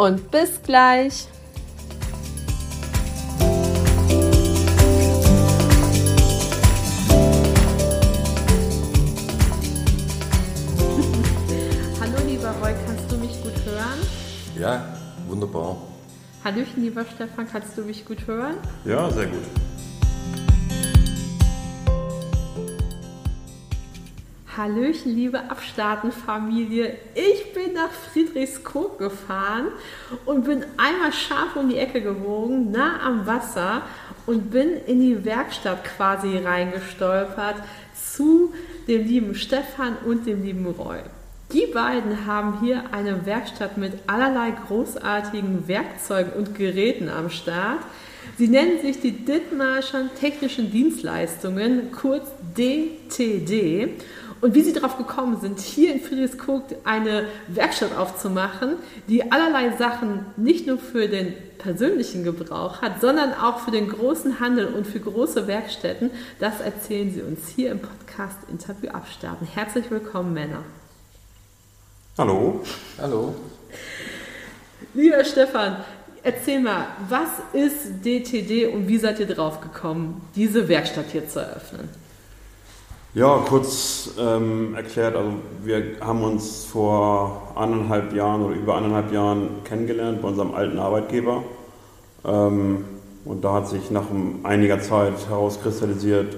und bis gleich. Hallo lieber Roy, kannst du mich gut hören? Ja, wunderbar. Hallöchen lieber Stefan, kannst du mich gut hören? Ja, sehr gut. Hallöchen, liebe Abstaatenfamilie. Ich bin nach Friedrichskoog gefahren und bin einmal scharf um die Ecke gewogen, nah am Wasser und bin in die Werkstatt quasi reingestolpert zu dem lieben Stefan und dem lieben Roy. Die beiden haben hier eine Werkstatt mit allerlei großartigen Werkzeugen und Geräten am Start. Sie nennen sich die Dithmarschen Technischen Dienstleistungen, kurz DTD. Und wie sie darauf gekommen sind, hier in Friedrichskoog eine Werkstatt aufzumachen, die allerlei Sachen nicht nur für den persönlichen Gebrauch hat, sondern auch für den großen Handel und für große Werkstätten, das erzählen sie uns hier im Podcast Interview Abstarten. Herzlich willkommen, Männer. Hallo. Hallo. Lieber Stefan, erzähl mal, was ist DTD und wie seid ihr drauf gekommen, diese Werkstatt hier zu eröffnen? Ja, kurz ähm, erklärt, also wir haben uns vor anderthalb Jahren oder über anderthalb Jahren kennengelernt bei unserem alten Arbeitgeber. Ähm, und da hat sich nach einiger Zeit herauskristallisiert,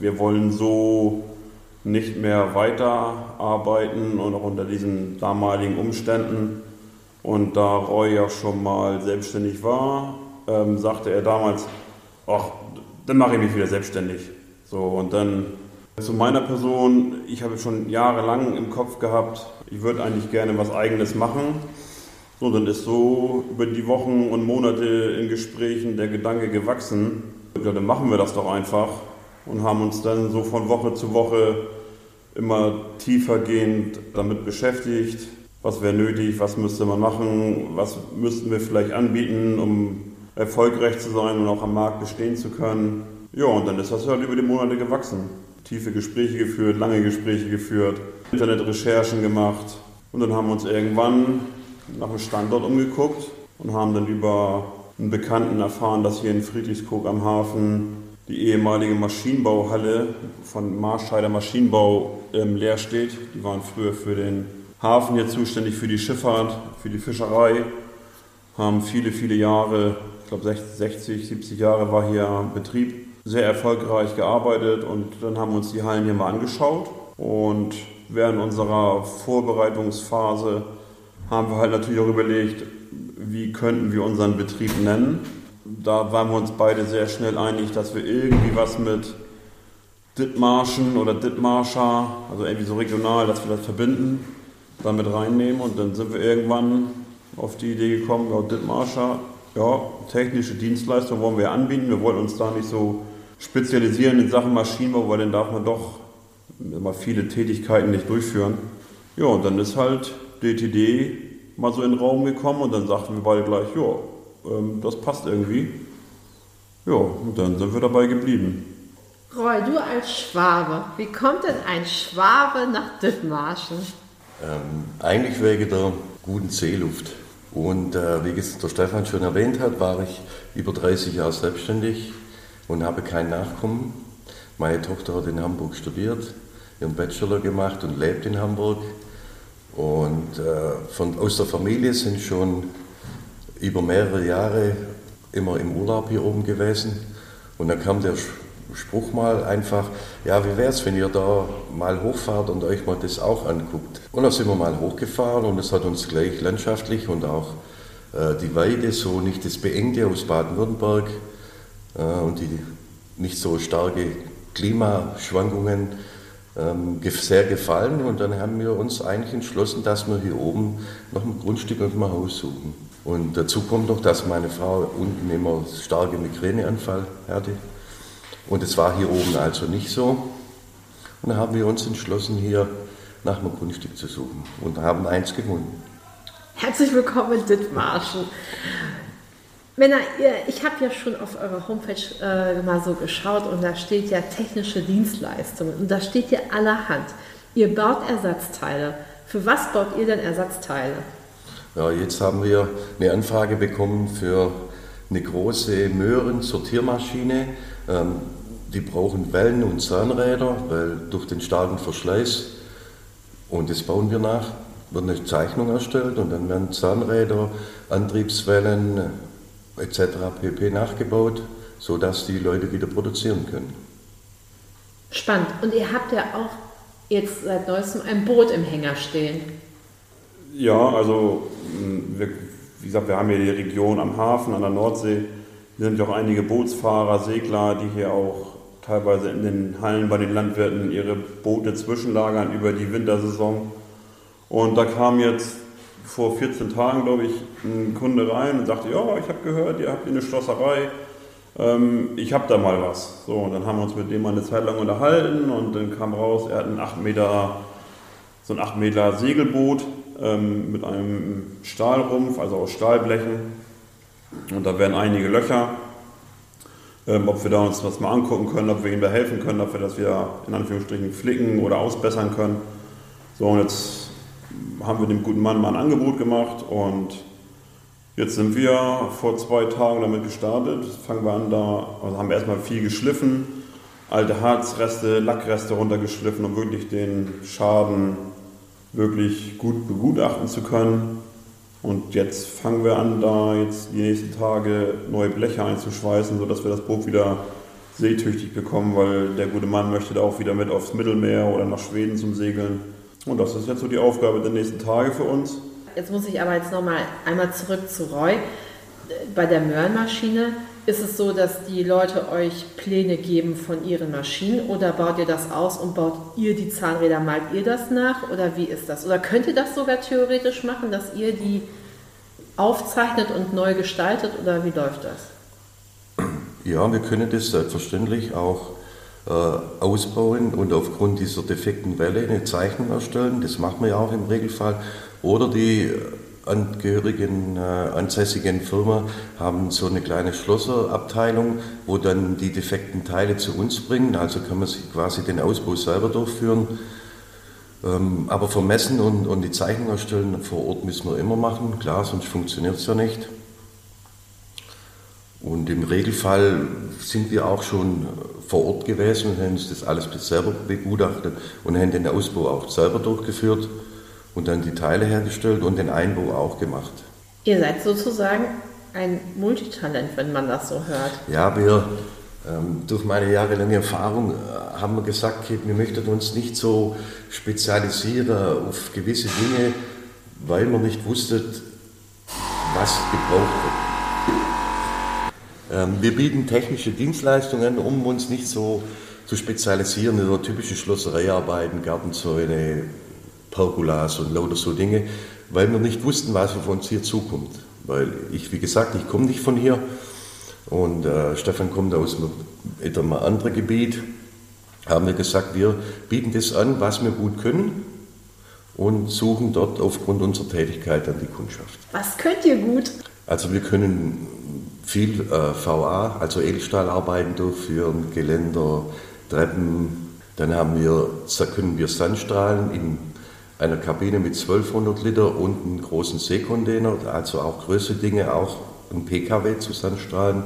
wir wollen so nicht mehr weiterarbeiten und auch unter diesen damaligen Umständen. Und da Roy ja schon mal selbstständig war, ähm, sagte er damals, ach, dann mache ich mich wieder selbstständig. So, und dann zu meiner Person, ich habe schon jahrelang im Kopf gehabt, ich würde eigentlich gerne was Eigenes machen. So, dann ist so über die Wochen und Monate in Gesprächen der Gedanke gewachsen, ja, dann machen wir das doch einfach und haben uns dann so von Woche zu Woche immer tiefergehend damit beschäftigt. Was wäre nötig, was müsste man machen, was müssten wir vielleicht anbieten, um erfolgreich zu sein und auch am Markt bestehen zu können. Ja, und dann ist das halt über die Monate gewachsen tiefe Gespräche geführt, lange Gespräche geführt, Internetrecherchen gemacht. Und dann haben wir uns irgendwann nach einem Standort umgeguckt und haben dann über einen Bekannten erfahren, dass hier in Friedrichskoog am Hafen die ehemalige Maschinenbauhalle von Marscheider Maschinenbau ähm, leer steht. Die waren früher für den Hafen hier zuständig, für die Schifffahrt, für die Fischerei, haben viele, viele Jahre, ich glaube 60, 70 Jahre war hier Betrieb sehr erfolgreich gearbeitet und dann haben wir uns die Hallen hier mal angeschaut und während unserer Vorbereitungsphase haben wir halt natürlich auch überlegt, wie könnten wir unseren Betrieb nennen. Da waren wir uns beide sehr schnell einig, dass wir irgendwie was mit Dithmarschen oder Dithmarscher, also irgendwie so regional, dass wir das verbinden, damit reinnehmen und dann sind wir irgendwann auf die Idee gekommen, ja, Dithmarscher, ja, technische Dienstleistung wollen wir anbieten, wir wollen uns da nicht so spezialisieren in Sachen Maschinenbau, weil dann darf man doch immer viele Tätigkeiten nicht durchführen. Ja, und dann ist halt DTD mal so in den Raum gekommen und dann sagten wir beide gleich, ja, ähm, das passt irgendwie. Ja, und dann sind wir dabei geblieben. Roy, du als Schwabe, wie kommt denn ein Schwabe nach Dithmarschen? Ähm, eigentlich wegen der guten Seeluft. Und äh, wie der Stefan schon erwähnt hat, war ich über 30 Jahre selbstständig und habe kein Nachkommen. Meine Tochter hat in Hamburg studiert, ihren Bachelor gemacht und lebt in Hamburg. Und äh, von, aus der Familie sind schon über mehrere Jahre immer im Urlaub hier oben gewesen. Und dann kam der Spruch mal einfach, ja, wie wäre es, wenn ihr da mal hochfahrt und euch mal das auch anguckt. Und dann sind wir mal hochgefahren und es hat uns gleich landschaftlich und auch äh, die Weide, so nicht das Beengte aus Baden-Württemberg, und die nicht so starke Klimaschwankungen ähm, sehr gefallen. Und dann haben wir uns eigentlich entschlossen, dass wir hier oben noch ein Grundstück und ein Haus suchen. Und dazu kommt noch, dass meine Frau unten immer starke Migräneanfall hatte. Und es war hier oben also nicht so. Und dann haben wir uns entschlossen, hier nach einem Grundstück zu suchen und haben eins gefunden. Herzlich willkommen in Dithmarschen. Männer, ich habe ja schon auf eurer Homepage äh, mal so geschaut und da steht ja technische Dienstleistungen und da steht ja allerhand. Ihr baut Ersatzteile. Für was baut ihr denn Ersatzteile? Ja, jetzt haben wir eine Anfrage bekommen für eine große Möhren-Sortiermaschine. Ähm, die brauchen Wellen und Zahnräder, weil durch den starken Verschleiß, und das bauen wir nach, wird eine Zeichnung erstellt und dann werden Zahnräder, Antriebswellen etc. pp. nachgebaut, sodass die Leute wieder produzieren können. Spannend. Und ihr habt ja auch jetzt seit neuestem ein Boot im Hänger stehen. Ja, also wir, wie gesagt, wir haben hier die Region am Hafen, an der Nordsee. Hier sind ja auch einige Bootsfahrer, Segler, die hier auch teilweise in den Hallen bei den Landwirten ihre Boote zwischenlagern über die Wintersaison. Und da kam jetzt vor 14 Tagen, glaube ich, ein Kunde rein und sagte, ja, ich habe gehört, ihr habt hier eine Schlosserei, ähm, ich habe da mal was. So, und dann haben wir uns mit dem mal eine Zeit lang unterhalten und dann kam raus, er hat ein 8 Meter, so ein 8 Meter Segelboot ähm, mit einem Stahlrumpf, also aus Stahlblechen. Und da werden einige Löcher ähm, ob wir da uns was mal angucken können, ob wir ihm da helfen können, ob wir das wieder in Anführungsstrichen flicken oder ausbessern können. So, und jetzt haben wir dem guten Mann mal ein Angebot gemacht und jetzt sind wir vor zwei Tagen damit gestartet. Fangen wir an, da also haben wir erstmal viel geschliffen, alte Harzreste, Lackreste runtergeschliffen, um wirklich den Schaden wirklich gut begutachten zu können. Und jetzt fangen wir an, da jetzt die nächsten Tage neue Bleche einzuschweißen, sodass wir das Boot wieder seetüchtig bekommen, weil der gute Mann möchte da auch wieder mit aufs Mittelmeer oder nach Schweden zum Segeln. Und das ist jetzt so die Aufgabe der nächsten Tage für uns. Jetzt muss ich aber jetzt nochmal einmal zurück zu Roy. Bei der Möhrenmaschine ist es so, dass die Leute euch Pläne geben von ihren Maschinen oder baut ihr das aus und baut ihr die Zahnräder, malt ihr das nach oder wie ist das? Oder könnt ihr das sogar theoretisch machen, dass ihr die aufzeichnet und neu gestaltet oder wie läuft das? Ja, wir können das selbstverständlich auch ausbauen und aufgrund dieser defekten Welle eine Zeichnung erstellen. Das machen wir ja auch im Regelfall. Oder die angehörigen, äh, ansässigen Firma haben so eine kleine Schlosserabteilung, wo dann die defekten Teile zu uns bringen. Also kann man sich quasi den Ausbau selber durchführen. Ähm, aber vermessen und, und die Zeichnung erstellen vor Ort müssen wir immer machen, klar, sonst funktioniert es ja nicht. Und im Regelfall sind wir auch schon vor Ort gewesen und haben uns das alles selber begutachtet und haben den Ausbau auch selber durchgeführt und dann die Teile hergestellt und den Einbau auch gemacht. Ihr seid sozusagen ein Multitalent, wenn man das so hört. Ja, wir ähm, durch meine jahrelange Erfahrung äh, haben wir gesagt, wir möchten uns nicht so spezialisieren auf gewisse Dinge, weil wir nicht wussten, was gebraucht wird. Ähm, wir bieten technische Dienstleistungen, um uns nicht so zu spezialisieren in so typische Schlossereiarbeiten, Gartenzäune, Pergolas und lauter so Dinge, weil wir nicht wussten, was auf uns hier zukommt. Weil ich, wie gesagt, ich komme nicht von hier und äh, Stefan kommt aus einem anderen Gebiet. Haben wir gesagt, wir bieten das an, was wir gut können und suchen dort aufgrund unserer Tätigkeit dann die Kundschaft. Was könnt ihr gut? Also wir können viel äh, VA, also Edelstahlarbeiten durchführen, Geländer, Treppen. Dann haben wir, können wir Sandstrahlen in einer Kabine mit 1200 Liter und einen großen Seekontainer, also auch größere Dinge, auch ein PKW zu Sandstrahlen.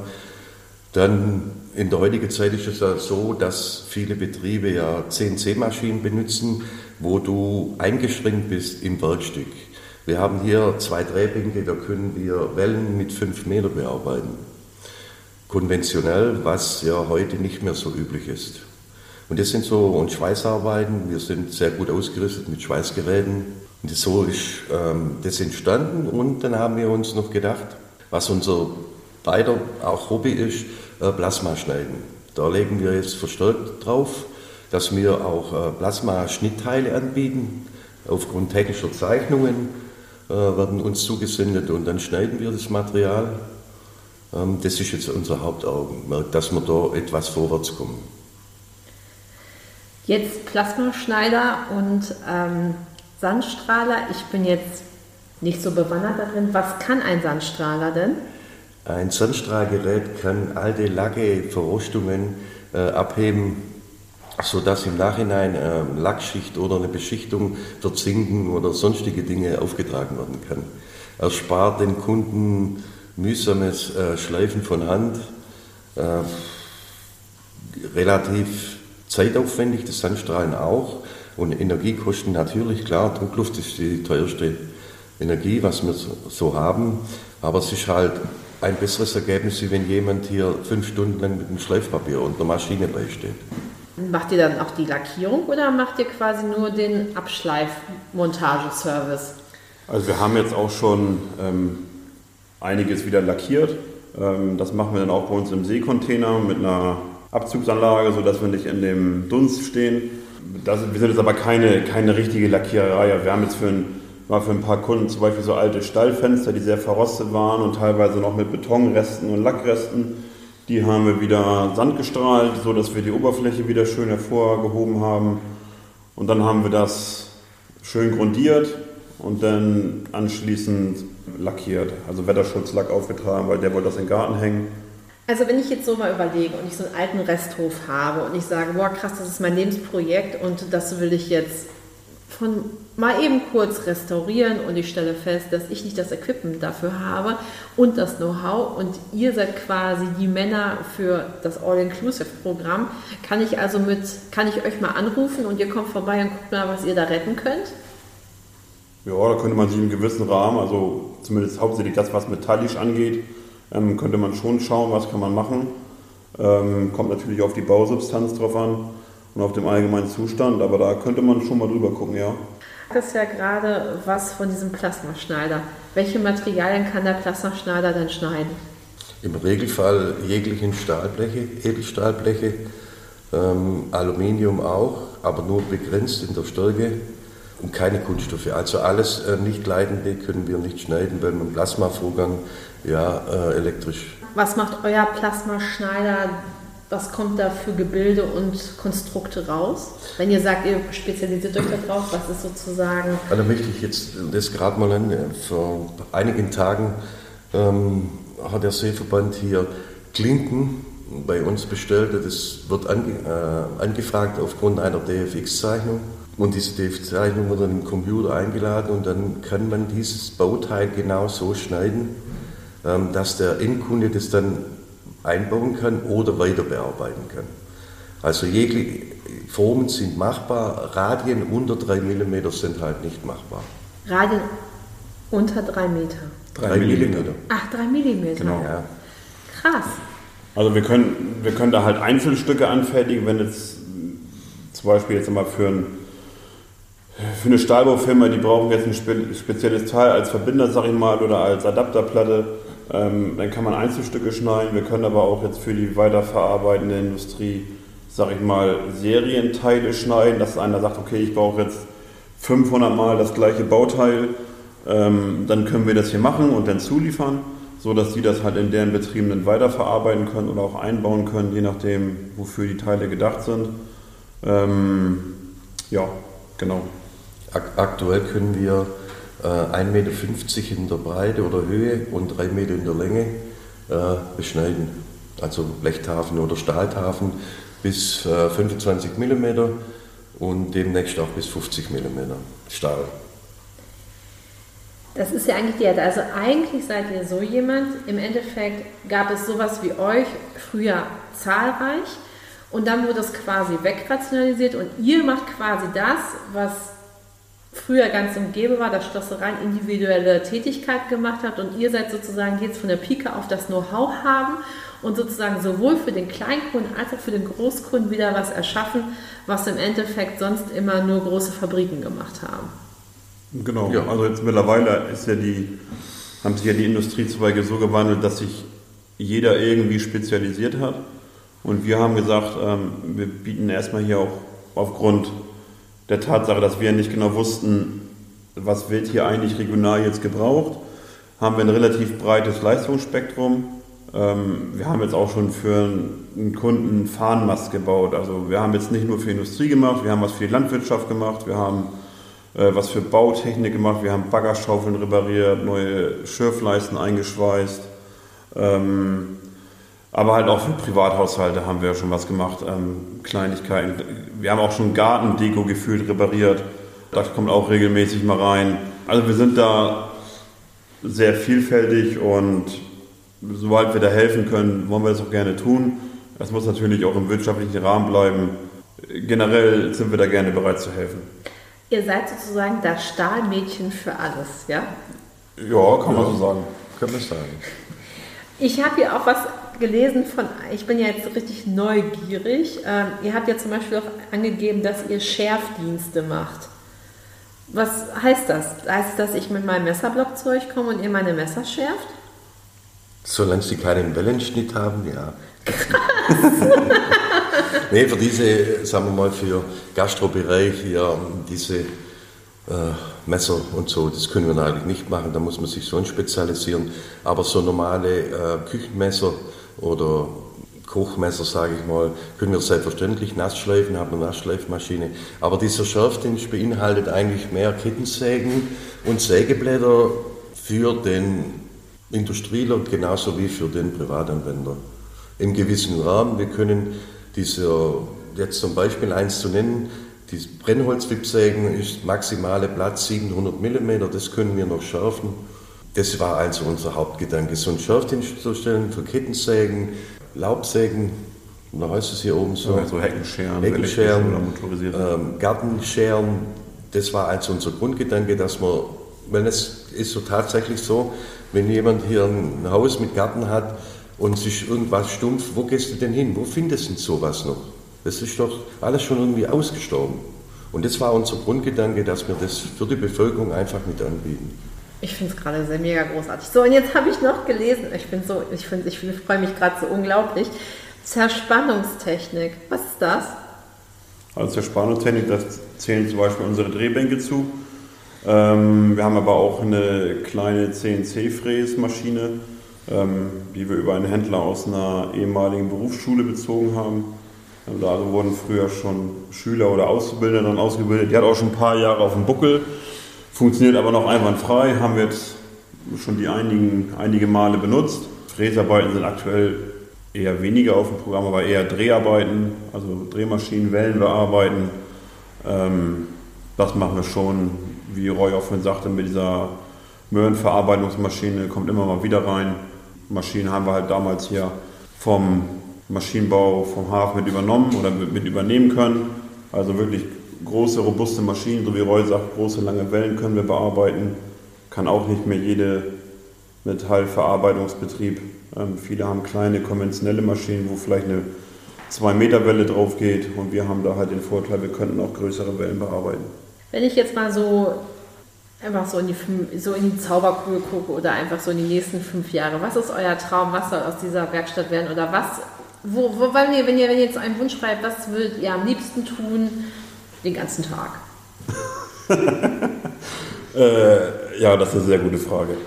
Dann in der heutigen Zeit ist es ja so, dass viele Betriebe ja CNC-Maschinen benutzen, wo du eingeschränkt bist im Werkstück. Wir haben hier zwei Drehbänke, da können wir Wellen mit 5 Meter bearbeiten. Konventionell, was ja heute nicht mehr so üblich ist. Und das sind so und Schweißarbeiten. Wir sind sehr gut ausgerüstet mit Schweißgeräten. Und so ist ähm, das entstanden. Und dann haben wir uns noch gedacht, was unser beider auch Hobby ist, äh, Plasma schneiden. Da legen wir jetzt verstärkt drauf, dass wir auch äh, Plasma-Schnittteile anbieten, aufgrund technischer Zeichnungen. Äh, werden uns zugesendet und dann schneiden wir das Material. Ähm, das ist jetzt unser Hauptaugenmerk, dass wir da etwas vorwärts kommen. Jetzt Plasmaschneider und ähm, Sandstrahler. Ich bin jetzt nicht so bewandert darin. Was kann ein Sandstrahler denn? Ein Sandstrahlgerät kann alte Lacke, Verrostungen äh, abheben, sodass im Nachhinein äh, Lackschicht oder eine Beschichtung verzinken oder sonstige Dinge aufgetragen werden kann. Er spart den Kunden mühsames äh, Schleifen von Hand, äh, relativ zeitaufwendig, das Sandstrahlen auch und Energiekosten natürlich, klar, Druckluft ist die teuerste Energie, was wir so haben, aber es ist halt ein besseres Ergebnis, wie wenn jemand hier fünf Stunden lang mit einem Schleifpapier und einer Maschine beisteht. Macht ihr dann auch die Lackierung oder macht ihr quasi nur den Abschleifmontageservice? Also wir haben jetzt auch schon ähm, einiges wieder lackiert. Ähm, das machen wir dann auch bei uns im Seekontainer mit einer Abzugsanlage, sodass wir nicht in dem Dunst stehen. Das, wir sind jetzt aber keine, keine richtige Lackiererei. Wir haben jetzt für ein war für ein paar Kunden zum Beispiel so alte Stallfenster, die sehr verrostet waren und teilweise noch mit Betonresten und Lackresten. Die haben wir wieder Sand gestrahlt, so dass wir die Oberfläche wieder schön hervorgehoben haben. Und dann haben wir das schön grundiert und dann anschließend lackiert, also Wetterschutzlack aufgetragen, weil der wollte das in den Garten hängen. Also wenn ich jetzt so mal überlege und ich so einen alten Resthof habe und ich sage, boah krass, das ist mein Lebensprojekt und das will ich jetzt von mal eben kurz restaurieren und ich stelle fest, dass ich nicht das Equipment dafür habe und das Know-how und ihr seid quasi die Männer für das All-Inclusive-Programm. Kann ich also mit, kann ich euch mal anrufen und ihr kommt vorbei und guckt mal, was ihr da retten könnt? Ja, da könnte man sich im gewissen Rahmen, also zumindest hauptsächlich das, was metallisch angeht, ähm, könnte man schon schauen, was kann man machen. Ähm, kommt natürlich auf die Bausubstanz drauf an und auf dem allgemeinen Zustand, aber da könnte man schon mal drüber gucken, ja. Das ist ja gerade was von diesem Plasmaschneider. Welche Materialien kann der Plasmaschneider denn schneiden? Im Regelfall jeglichen Stahlbleche, Edelstahlbleche, ähm, Aluminium auch, aber nur begrenzt in der Stärke und keine Kunststoffe. Also alles äh, nicht leitende können wir nicht schneiden, weil man Plasmavorgang ja äh, elektrisch. Was macht euer Plasmaschneider was kommt da für Gebilde und Konstrukte raus? Wenn ihr sagt, ihr spezialisiert euch darauf, was ist sozusagen. Da möchte ich jetzt das gerade mal nennen. Vor einigen Tagen ähm, hat der Seeverband hier Klinken bei uns bestellt. Das wird ange, äh, angefragt aufgrund einer DFX-Zeichnung. Und diese DFX-Zeichnung wird dann im Computer eingeladen und dann kann man dieses Bauteil genau so schneiden, ähm, dass der Endkunde das dann einbauen kann oder weiter bearbeiten kann. Also jegliche Formen sind machbar, Radien unter 3 mm sind halt nicht machbar. Radien unter 3 Meter? 3 mm. Ach, 3 mm. Genau. Ja. Krass. Also wir können, wir können da halt Einzelstücke anfertigen, wenn jetzt zum Beispiel jetzt mal für, ein, für eine Stahlbaufirma, die brauchen jetzt ein spezielles Teil als Verbinder, sag ich mal, oder als Adapterplatte ähm, dann kann man Einzelstücke schneiden. Wir können aber auch jetzt für die weiterverarbeitende Industrie, sag ich mal, Serienteile schneiden, dass einer sagt, okay, ich brauche jetzt 500 Mal das gleiche Bauteil. Ähm, dann können wir das hier machen und dann zuliefern, sodass die das halt in deren Betrieben dann weiterverarbeiten können oder auch einbauen können, je nachdem, wofür die Teile gedacht sind. Ähm, ja, genau. Aktuell können wir 1,50 äh, Meter in der Breite oder Höhe und 3 Meter in der Länge äh, beschneiden. Also Blechtafen oder Stahltafen bis 25 äh, mm und demnächst auch bis 50 mm Stahl. Das ist ja eigentlich die Also eigentlich seid ihr so jemand, im Endeffekt gab es sowas wie euch früher zahlreich und dann wurde es quasi wegrationalisiert und ihr macht quasi das, was früher ganz umgebe war, dass Schlossereien individuelle Tätigkeit gemacht hat und ihr seid sozusagen jetzt von der Pike auf das Know-how haben und sozusagen sowohl für den Kleinkunden als auch für den Großkunden wieder was erschaffen, was im Endeffekt sonst immer nur große Fabriken gemacht haben. Genau, ja. also jetzt mittlerweile ist ja die, haben sich ja die Industriezweige so gewandelt, dass sich jeder irgendwie spezialisiert hat. Und wir haben gesagt, ähm, wir bieten erstmal hier auch aufgrund der Tatsache, dass wir nicht genau wussten, was wird hier eigentlich regional jetzt gebraucht, haben wir ein relativ breites Leistungsspektrum. Ähm, wir haben jetzt auch schon für einen Kunden Fahnenmast gebaut. Also wir haben jetzt nicht nur für Industrie gemacht, wir haben was für die Landwirtschaft gemacht, wir haben äh, was für Bautechnik gemacht, wir haben Baggerschaufeln repariert, neue Schürfleisten eingeschweißt. Ähm, aber halt auch für Privathaushalte haben wir schon was gemacht, ähm, Kleinigkeiten. Wir haben auch schon Gartendeko gefühlt repariert. Das kommt auch regelmäßig mal rein. Also wir sind da sehr vielfältig und sobald wir da helfen können, wollen wir das auch gerne tun. Das muss natürlich auch im wirtschaftlichen Rahmen bleiben. Generell sind wir da gerne bereit zu helfen. Ihr seid sozusagen das Stahlmädchen für alles, ja? Ja, kann man so sagen. Können wir sagen. Ich habe hier auch was gelesen von, ich bin ja jetzt richtig neugierig. Ähm, ihr habt ja zum Beispiel auch angegeben, dass ihr Schärfdienste macht. Was heißt das? Heißt das, dass ich mit meinem Messerblock zu euch komme und ihr meine Messer schärft? Solange sie keinen Wellenschnitt haben, ja. nee, für diese, sagen wir mal, für Gastrobereich, ja, diese äh, Messer und so, das können wir natürlich nicht machen, da muss man sich schon spezialisieren. Aber so normale äh, Küchenmesser oder Kochmesser, sage ich mal, können wir selbstverständlich nass schleifen, haben eine Nassschleifmaschine. Aber dieser Schärfdienst beinhaltet eigentlich mehr Kettensägen und Sägeblätter für den Industrieler genauso wie für den Privatanwender. Im gewissen Rahmen. Wir können dieser, jetzt zum Beispiel eins zu nennen, die Brennholzwipsägen ist maximale Platz 700 mm, das können wir noch schärfen. Das war also unser Hauptgedanke, so einen Schärfdienst zu stellen für Kettensägen, Laubsägen, da heißt es hier oben so. Ja, so Heckenscheren, Heckenscheren ähm, Gartenscheren. Das war also unser Grundgedanke, dass man, wenn es ist so tatsächlich so, wenn jemand hier ein Haus mit Garten hat und ist irgendwas stumpf, wo gehst du denn hin? Wo findest du denn sowas noch? Das ist doch alles schon irgendwie ausgestorben. Und das war unser Grundgedanke, dass wir das für die Bevölkerung einfach mit anbieten. Ich finde es gerade sehr mega großartig. So, und jetzt habe ich noch gelesen, ich bin so, ich finde, ich freue mich gerade so unglaublich. Zerspannungstechnik, was ist das? Also Zerspannungstechnik, das zählen zum Beispiel unsere Drehbänke zu. Ähm, wir haben aber auch eine kleine CNC-Fräsmaschine, ähm, die wir über einen Händler aus einer ehemaligen Berufsschule bezogen haben. Also da wurden früher schon Schüler oder Auszubildende dann ausgebildet. Die hat auch schon ein paar Jahre auf dem Buckel, funktioniert aber noch einwandfrei, haben wir jetzt schon die einigen, einige Male benutzt. Fräsarbeiten sind aktuell eher weniger auf dem Programm, aber eher Dreharbeiten, also Drehmaschinen, Wellen bearbeiten. Ähm, das machen wir schon wie Roy auch vorhin sagte, mit dieser Möhrenverarbeitungsmaschine kommt immer mal wieder rein. Maschinen haben wir halt damals hier vom Maschinenbau vom Hafen mit übernommen oder mit übernehmen können. Also wirklich große, robuste Maschinen, so wie Roy sagt, große, lange Wellen können wir bearbeiten. Kann auch nicht mehr jede Metallverarbeitungsbetrieb. Ähm, viele haben kleine konventionelle Maschinen, wo vielleicht eine 2 Meter Welle drauf geht und wir haben da halt den Vorteil, wir könnten auch größere Wellen bearbeiten. Wenn ich jetzt mal so einfach so in, die, so die Zauberkugel gucke oder einfach so in die nächsten fünf Jahre, was ist euer Traum, was soll aus dieser Werkstatt werden oder was, wo, wo wenn, ihr, wenn ihr jetzt einen Wunsch schreibt, was würdet ihr am liebsten tun den ganzen Tag? äh, ja, das ist eine sehr gute Frage.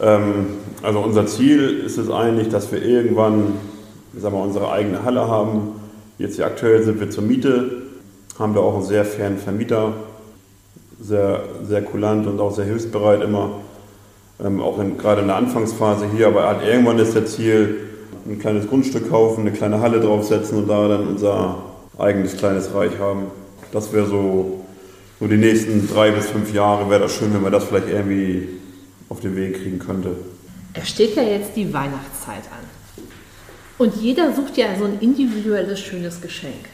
Ähm, also unser Ziel ist es eigentlich, dass wir irgendwann sagen wir, unsere eigene Halle haben. Jetzt hier aktuell sind wir zur Miete, haben da auch einen sehr fairen Vermieter, sehr, sehr kulant und auch sehr hilfsbereit immer. Ähm, auch in, gerade in der Anfangsphase hier, aber halt irgendwann ist das Ziel, ein kleines Grundstück kaufen, eine kleine Halle draufsetzen und da dann unser eigenes kleines Reich haben. Das wäre so, so die nächsten drei bis fünf Jahre, wäre das schön, wenn man das vielleicht irgendwie auf den Weg kriegen könnte. Es steht ja jetzt die Weihnachtszeit an. Und jeder sucht ja so ein individuelles, schönes Geschenk.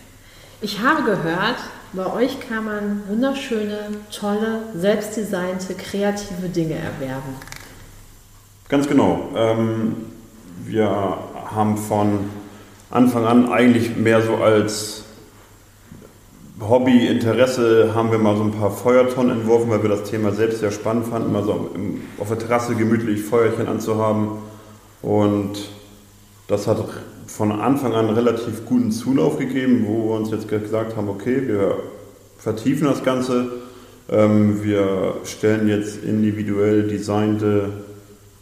Ich habe gehört, bei euch kann man wunderschöne, tolle, selbstdesignte, kreative Dinge erwerben. Ganz genau. Ähm, wir haben von Anfang an eigentlich mehr so als Hobby, Interesse, haben wir mal so ein paar Feuertonnen entworfen, weil wir das Thema selbst sehr spannend fanden, mal so auf der Terrasse gemütlich Feuerchen anzuhaben. Und das hat von Anfang an relativ guten Zulauf gegeben, wo wir uns jetzt gesagt haben, okay, wir vertiefen das Ganze, Ähm, wir stellen jetzt individuell designte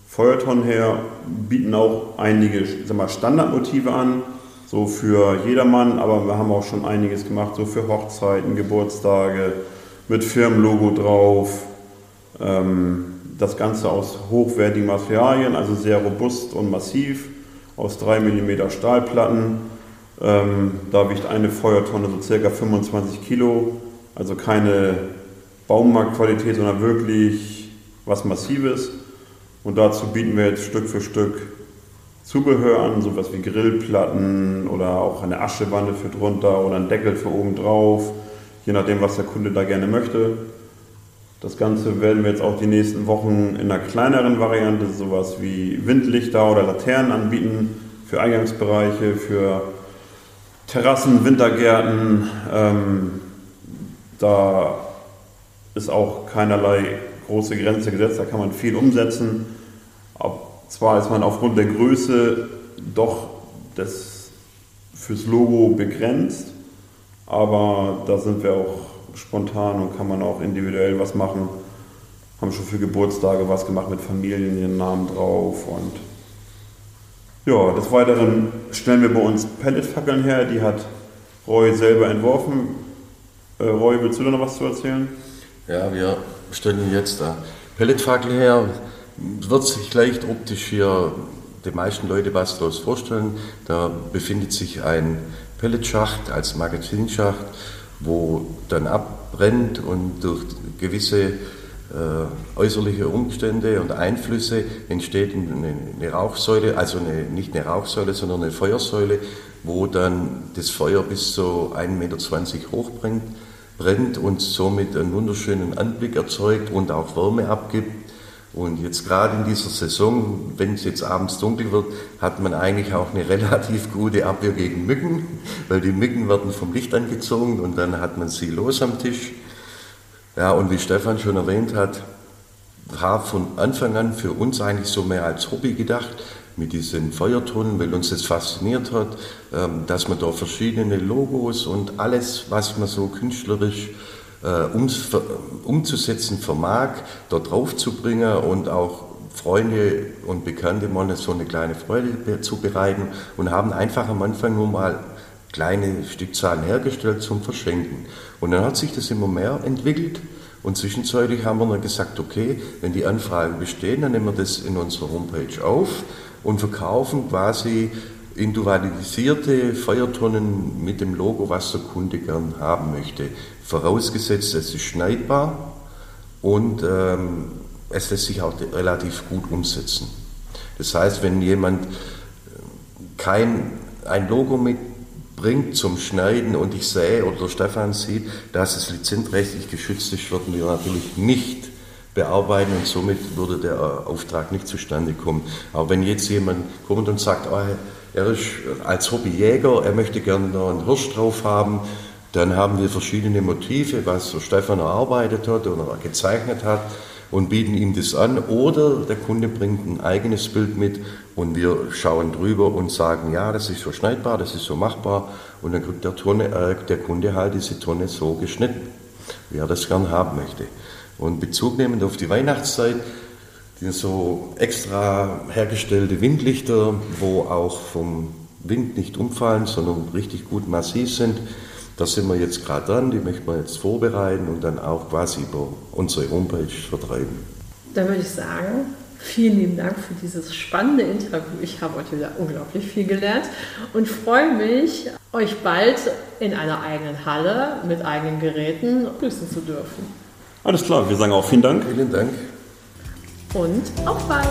Feuertonnen her, bieten auch einige sag mal, Standardmotive an, so für jedermann, aber wir haben auch schon einiges gemacht, so für Hochzeiten, Geburtstage, mit Firmenlogo drauf. Ähm, das Ganze aus hochwertigen Materialien, also sehr robust und massiv, aus 3 mm Stahlplatten. Ähm, da wiegt eine Feuertonne so circa 25 Kilo, also keine Baumarktqualität, sondern wirklich was Massives. Und dazu bieten wir jetzt Stück für Stück Zubehör an, sowas wie Grillplatten oder auch eine Aschewanne für drunter oder ein Deckel für oben drauf, je nachdem, was der Kunde da gerne möchte. Das Ganze werden wir jetzt auch die nächsten Wochen in einer kleineren Variante, sowas wie Windlichter oder Laternen anbieten für Eingangsbereiche, für Terrassen, Wintergärten. Ähm, da ist auch keinerlei große Grenze gesetzt, da kann man viel umsetzen. Zwar ist man aufgrund der Größe doch das fürs Logo begrenzt, aber da sind wir auch spontan und kann man auch individuell was machen. Haben schon für Geburtstage was gemacht mit Familien, ihren Namen drauf und ja, des Weiteren stellen wir bei uns Pelletfackeln her, die hat Roy selber entworfen. Äh, Roy, willst du da noch was zu erzählen? Ja, wir stellen jetzt da Pelletfackel her. Wird sich leicht optisch hier die meisten Leute was daraus vorstellen. Da befindet sich ein Pelletschacht als Magazinschacht, wo dann abbrennt und durch gewisse äh, äußerliche Umstände und Einflüsse entsteht eine, Rauchsäule, also eine, nicht eine Rauchsäule, sondern eine Feuersäule, wo dann das Feuer bis zu 1,20 Meter hoch brennt und somit einen wunderschönen Anblick erzeugt und auch Wärme abgibt. Und jetzt gerade in dieser Saison, wenn es jetzt abends dunkel wird, hat man eigentlich auch eine relativ gute Abwehr gegen Mücken, weil die Mücken werden vom Licht angezogen und dann hat man sie los am Tisch. Ja, und wie Stefan schon erwähnt hat, war von Anfang an für uns eigentlich so mehr als Hobby gedacht mit diesen Feuertonnen, weil uns das fasziniert hat, ähm, dass man da verschiedene Logos und alles, was man so künstlerisch umzusetzen vermag, da drauf zu bringen und auch Freunde und Bekannte mal so eine kleine Freude zu bereiten und haben einfach am Anfang nur mal kleine Stückzahlen hergestellt zum Verschenken. Und dann hat sich das immer mehr entwickelt und zwischenzeitlich haben wir dann gesagt, okay, wenn die Anfragen bestehen, dann nehmen wir das in unserer Homepage auf und verkaufen quasi individualisierte Feuertonnen mit dem Logo, was der Kunde gern haben möchte. Vorausgesetzt, es ist schneidbar und ähm, es lässt sich auch relativ gut umsetzen. Das heißt, wenn jemand äh, kein ein Logo mitbringt zum Schneiden und ich sehe oder Stefan sieht, dass es lizenzrechtlich geschützt ist, würden wir natürlich nicht bearbeiten und somit würde der äh, Auftrag nicht zustande kommen. Aber wenn jetzt jemand kommt und sagt, oh, er ist als Hobbyjäger, er möchte gerne noch einen Hirsch drauf haben, dann haben wir verschiedene Motive, was so Stefan erarbeitet hat oder gezeichnet hat und bieten ihm das an. Oder der Kunde bringt ein eigenes Bild mit und wir schauen drüber und sagen, ja, das ist so schneidbar, das ist so machbar. Und dann kriegt der, Tonne, äh, der Kunde halt diese Tonne so geschnitten, wie er das gern haben möchte. Und Bezug nehmend auf die Weihnachtszeit, die so extra hergestellte Windlichter, wo auch vom Wind nicht umfallen, sondern richtig gut massiv sind. Da sind wir jetzt gerade dran, die möchten wir jetzt vorbereiten und dann auch quasi über unsere Homepage vertreiben. Da würde ich sagen, vielen lieben Dank für dieses spannende Interview. Ich habe heute wieder unglaublich viel gelernt und freue mich, euch bald in einer eigenen Halle mit eigenen Geräten grüßen zu dürfen. Alles klar, wir sagen auch vielen Dank. Vielen Dank. Und auf bald.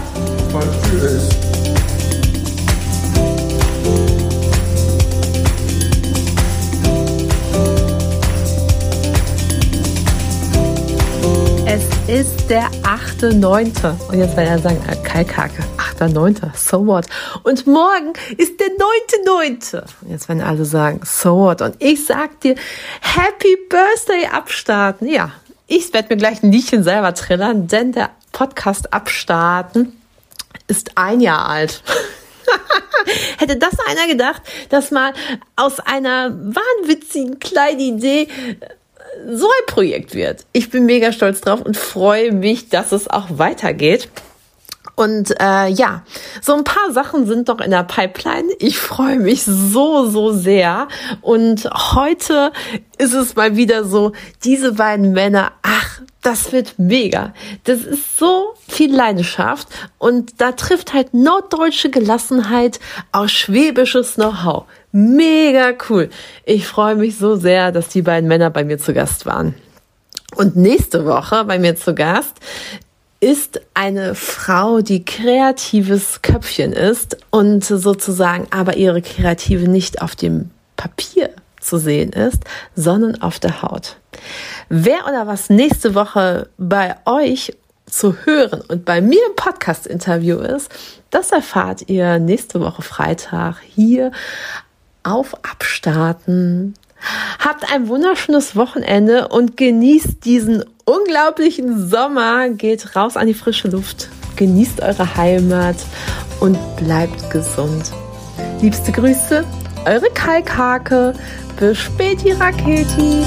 Bald. Tschüss. Ist der 8.9. Und jetzt werden er sagen, äh, Kalkake, 8.9. So what? Und morgen ist der 9.9. Und jetzt werden alle sagen, so what? Und ich sag dir, Happy Birthday abstarten. Ja, ich werde mir gleich ein Liedchen selber trillern, denn der Podcast Abstarten ist ein Jahr alt. Hätte das einer gedacht, dass mal aus einer wahnwitzigen kleinen Idee so ein Projekt wird. Ich bin mega stolz drauf und freue mich, dass es auch weitergeht. Und äh, ja, so ein paar Sachen sind doch in der Pipeline. Ich freue mich so, so sehr. Und heute ist es mal wieder so, diese beiden Männer, ach, das wird mega. Das ist so viel Leidenschaft und da trifft halt norddeutsche Gelassenheit aus schwäbisches Know-how. Mega cool. Ich freue mich so sehr, dass die beiden Männer bei mir zu Gast waren. Und nächste Woche bei mir zu Gast ist eine Frau, die kreatives Köpfchen ist und sozusagen aber ihre Kreative nicht auf dem Papier zu sehen ist, sondern auf der Haut. Wer oder was nächste Woche bei euch zu hören und bei mir im Podcast-Interview ist, das erfahrt ihr nächste Woche Freitag hier auf Abstarten. Habt ein wunderschönes Wochenende und genießt diesen unglaublichen Sommer. Geht raus an die frische Luft, genießt eure Heimat und bleibt gesund. Liebste Grüße, eure Kalkhake. Bis späti Raketi.